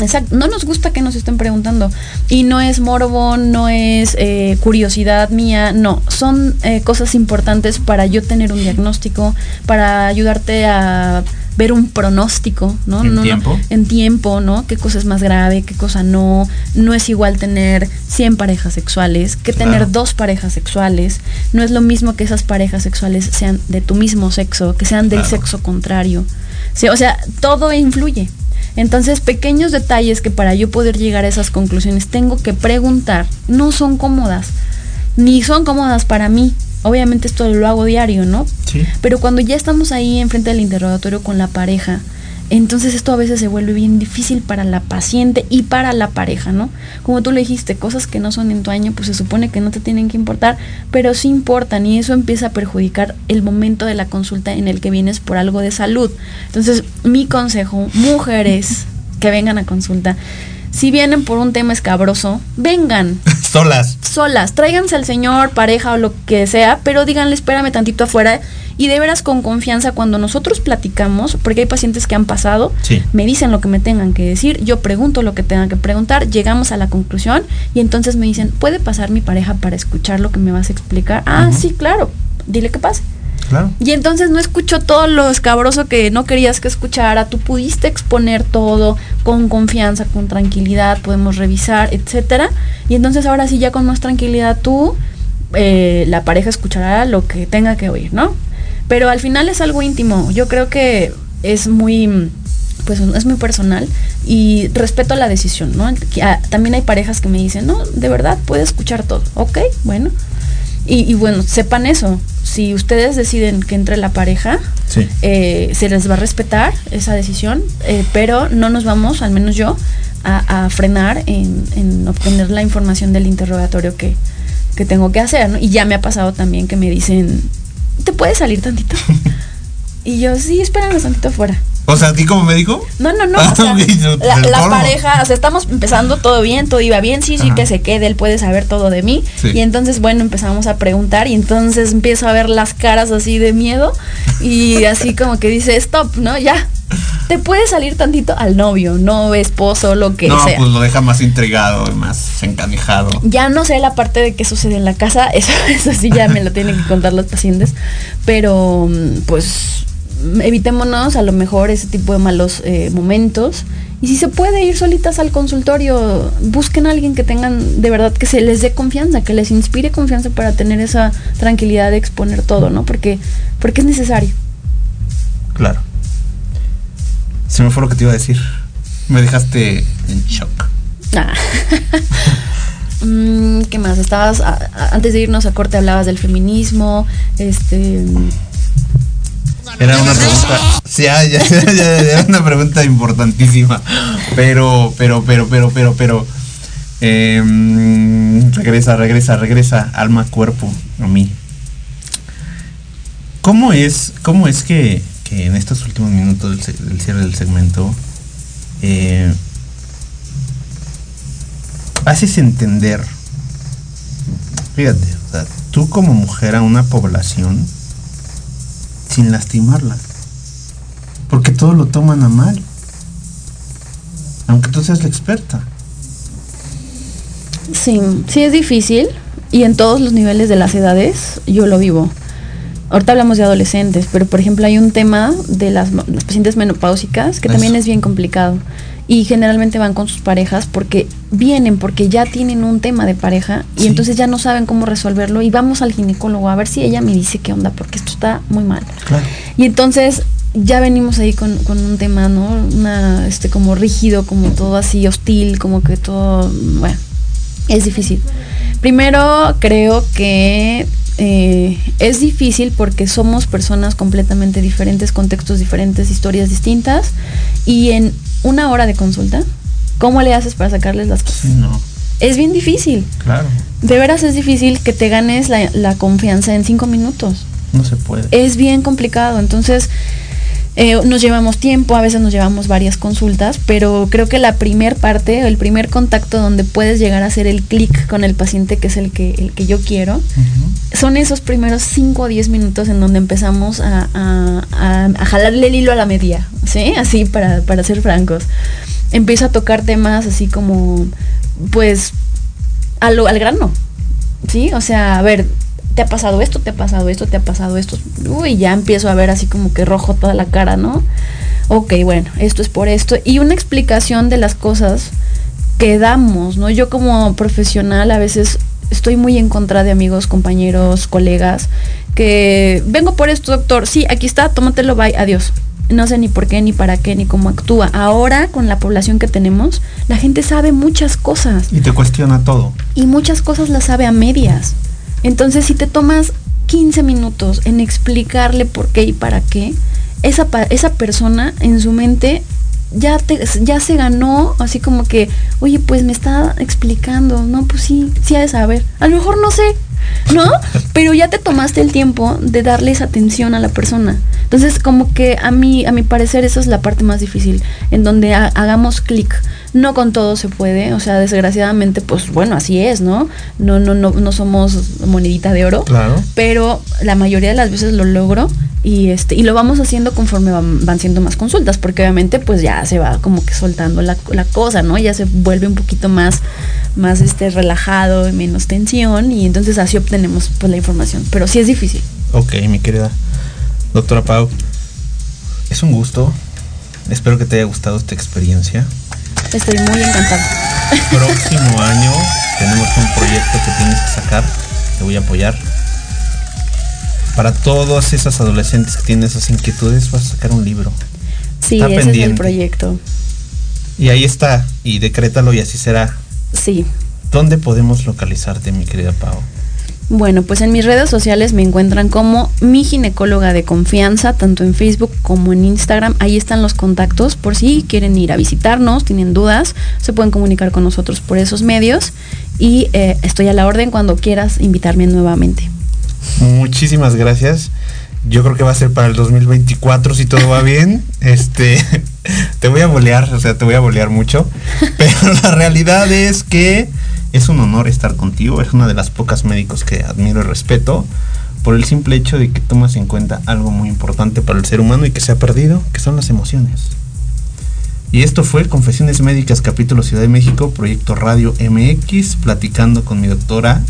Exacto, no nos gusta que nos estén preguntando. Y no es morbo, no es eh, curiosidad mía, no. Son eh, cosas importantes para yo tener un diagnóstico, para ayudarte a ver un pronóstico, ¿no? En No, no, tiempo. en tiempo, ¿no? Qué cosa es más grave, qué cosa no. No es igual tener 100 parejas sexuales que Claro. tener dos parejas sexuales. No es lo mismo que esas parejas sexuales sean de tu mismo sexo, que sean del Claro. sexo contrario. Sí, o sea, todo influye. Entonces, pequeños detalles que para yo poder llegar a esas conclusiones tengo que preguntar, no son cómodas, ni son cómodas para mí. Obviamente esto lo hago diario, ¿no? Sí. Pero cuando ya estamos ahí enfrente del interrogatorio con la pareja, entonces esto a veces se vuelve bien difícil para la paciente y para la pareja, ¿no? Como tú le dijiste, cosas que no son en tu año, pues se supone que no te tienen que importar, pero sí importan y eso empieza a perjudicar el momento de la consulta en el que vienes por algo de salud. Entonces, mi consejo, mujeres que vengan a consulta, si vienen por un tema escabroso, vengan (laughs) Solas. solas, tráiganse al señor, pareja o lo que sea, pero díganle, espérame tantito afuera y de veras con confianza cuando nosotros platicamos, porque hay pacientes que han pasado, Sí. me dicen lo que me tengan que decir, yo pregunto lo que tengan que preguntar, llegamos a la conclusión y entonces me dicen, ¿puede pasar mi pareja para escuchar lo que me vas a explicar? Ah, sí, claro, dile que pase. Y entonces no escuchó todo lo escabroso que no querías que escuchara. Tú pudiste exponer todo con confianza, con tranquilidad, podemos revisar, etcétera. Y entonces ahora sí ya con más tranquilidad tú, eh, la pareja escuchará lo que tenga que oír, ¿no? Pero al final es algo íntimo. Yo creo que es muy pues es muy personal y respeto la decisión, ¿no? Ah, También hay parejas que me dicen, no, de verdad puede escuchar todo, ok, bueno. Y bueno, sepan eso, si ustedes deciden que entre la pareja, Sí. eh, se les va a respetar esa decisión, eh, pero no nos vamos, al menos yo, a, a frenar en, en obtener la información del interrogatorio que, que tengo que hacer, ¿no? Y ya me ha pasado también que me dicen, ¿te puedes salir tantito? (laughs) y yo, sí, espérame tantito afuera. O sea, ¿a ti como médico? No, no, no. (laughs) Ah, o sea, ok, yo- la, pareja, o sea, estamos empezando todo bien, todo iba bien, sí, sí, Ajá. que se quede, él puede saber todo de mí. Sí. Y entonces, bueno, empezamos a preguntar y entonces empiezo a ver las caras así de miedo y (laughs) así como que dice, stop, ¿no? Ya. te puede salir tantito al novio, no esposo, lo que no, sea. pues lo deja más intrigado y más encanijado. Ya no sé la parte de qué sucede en la casa, (laughs) eso, eso sí ya me lo tienen que contar los pacientes, pero mm, pues evitémonos a lo mejor ese tipo de malos eh, momentos. Y si se puede ir solitas al consultorio, busquen a alguien que tengan de verdad que se les dé confianza, que les inspire confianza para tener esa tranquilidad de exponer todo, ¿no? Porque, porque es necesario. Claro. Se me fue lo que te iba a decir. Me dejaste en shock. Ah. (laughs) Mm, ¿Qué más? Estabas, a- a- antes de irnos a corte hablabas del feminismo, este... Era una pregunta. Sí, (laughs) ya, ya, ya, era una pregunta importantísima. Pero, pero, pero, pero, pero, pero. em, regresa, regresa, regresa. Alma, cuerpo, a mí. ¿Cómo es, cómo es que, que en estos últimos minutos del cierre del segmento eh, haces entender, fíjate, o sea, tú como mujer a una población sin lastimarla. Porque todo lo toman a mal. Aunque tú seas la experta. Sí, sí es difícil y en todos los niveles de las edades yo lo vivo. Ahorita hablamos de adolescentes, pero por ejemplo hay un tema de las, las pacientes menopáusicas que Eso. también es bien complicado y generalmente van con sus parejas porque vienen porque ya tienen un tema de pareja y Sí. entonces ya no saben cómo resolverlo y vamos al ginecólogo a ver si ella me dice qué onda porque esto está muy mal. Claro. Y entonces ya venimos ahí con, con un tema, ¿no? Una, este, como rígido, como todo así hostil, como que todo, bueno, es difícil. Primero, creo que eh, es difícil porque somos personas completamente diferentes, contextos diferentes, historias distintas, y en una hora de consulta, ¿cómo le haces para sacarles las cosas? No. Es bien difícil. Claro. De veras es difícil que te ganes la, la confianza en cinco minutos No se puede. es bien complicado. Entonces, eh, nos llevamos tiempo, a veces nos llevamos varias consultas, pero creo que la primer parte, el primer contacto donde puedes llegar a hacer el clic con el paciente, que es el que, el que yo quiero, son esos primeros 5 o 10 minutos en donde empezamos a, a- a- a jalarle el hilo a la media, ¿sí? Así para, para ser francos. Empiezo a tocar temas así como, pues, a lo- al grano, ¿sí? O sea, a ver, ¿te ha pasado esto? ¿Te ha pasado esto? ¿Te ha pasado esto? Uy, ya empiezo a ver así como que rojo toda la cara, ¿no? Ok, bueno, esto es por esto. Y una explicación de las cosas que damos, ¿no? Yo como profesional a veces estoy muy en contra de amigos, compañeros, colegas, que vengo por esto, doctor, sí, aquí está, tómatelo, bye, adiós. No sé ni por qué, ni para qué, ni cómo actúa. Ahora, con la población que tenemos, la gente sabe muchas cosas Y te cuestiona todo. y muchas cosas las sabe a medias. Entonces, si te tomas 15 minutos en explicarle por qué y para qué, esa, esa persona en su mente ya, te, ya se ganó, así como que, oye, pues me está explicando, no, pues sí, sí ha de saber. A lo mejor no sé, ¿no? Pero ya te tomaste el tiempo de darles atención a la persona. Entonces, como que a mí, a mi parecer, esa es la parte más difícil, en donde ha- hagamos clic. No con todo se puede, o sea, desgraciadamente, pues bueno, así es, ¿no? No, no, no, no somos monedita de oro Claro. pero la mayoría de las veces lo logro y este y lo vamos haciendo conforme van, van siendo más consultas porque obviamente pues ya se va como que soltando la, la cosa no ya se vuelve un poquito más más este relajado y menos tensión y entonces así obtenemos pues la información pero sí es difícil Ok, mi querida doctora Pau. Es un gusto. Espero que te haya gustado esta experiencia. Estoy muy encantada Próximo (laughs) año tenemos un proyecto que tienes que sacar. Te voy a apoyar. Para todas esas adolescentes que tienen esas inquietudes, vas a sacar un libro. sí Está ese es el pendiente. proyecto Y ahí está. Y decrétalo y así será. sí ¿Dónde podemos localizarte, mi querida Pau? Bueno, pues en mis redes sociales me encuentran como mi ginecóloga de confianza, tanto en Facebook como en Instagram. Ahí están los contactos por si quieren ir a visitarnos, tienen dudas, se pueden comunicar con nosotros por esos medios. Y eh, estoy a la orden cuando quieras invitarme nuevamente. Muchísimas gracias. Yo creo que va a ser para el 2024 si todo va bien. (laughs) Este, (laughs) te voy a bolear, o sea, te voy a bolear mucho. (laughs) Pero la realidad es que es un honor estar contigo. Es una de las pocas médicos que admiro y respeto por el simple hecho de que tomas en cuenta algo muy importante para el ser humano y que se ha perdido, que son las emociones. Y esto fue Confesiones Médicas, capítulo Ciudad de México, proyecto Radio MX, platicando con mi doctora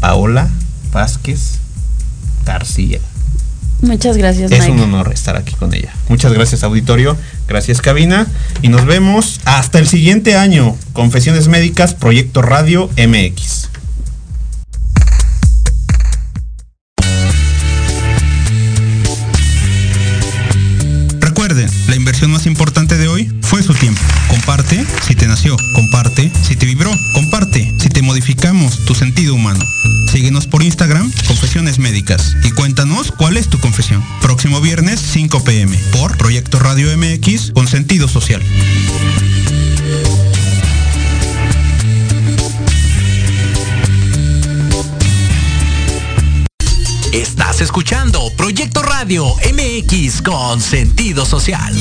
Paola Vázquez García. Muchas gracias, Es Mike. un honor estar aquí con ella. Muchas gracias, auditorio. Gracias, cabina. Y nos vemos hasta el siguiente año. Confesiones Médicas, Proyecto Radio MX. Recuerden, la inversión más importante de hoy fue su tiempo. Comparte si te nació, comparte si te vibró, modificamos tu sentido humano. Síguenos por Instagram, Confesiones Médicas, y cuéntanos cuál es tu confesión. Próximo viernes, 5 pm, por Proyecto Radio MX con sentido social. Estás escuchando Proyecto Radio MX con sentido social.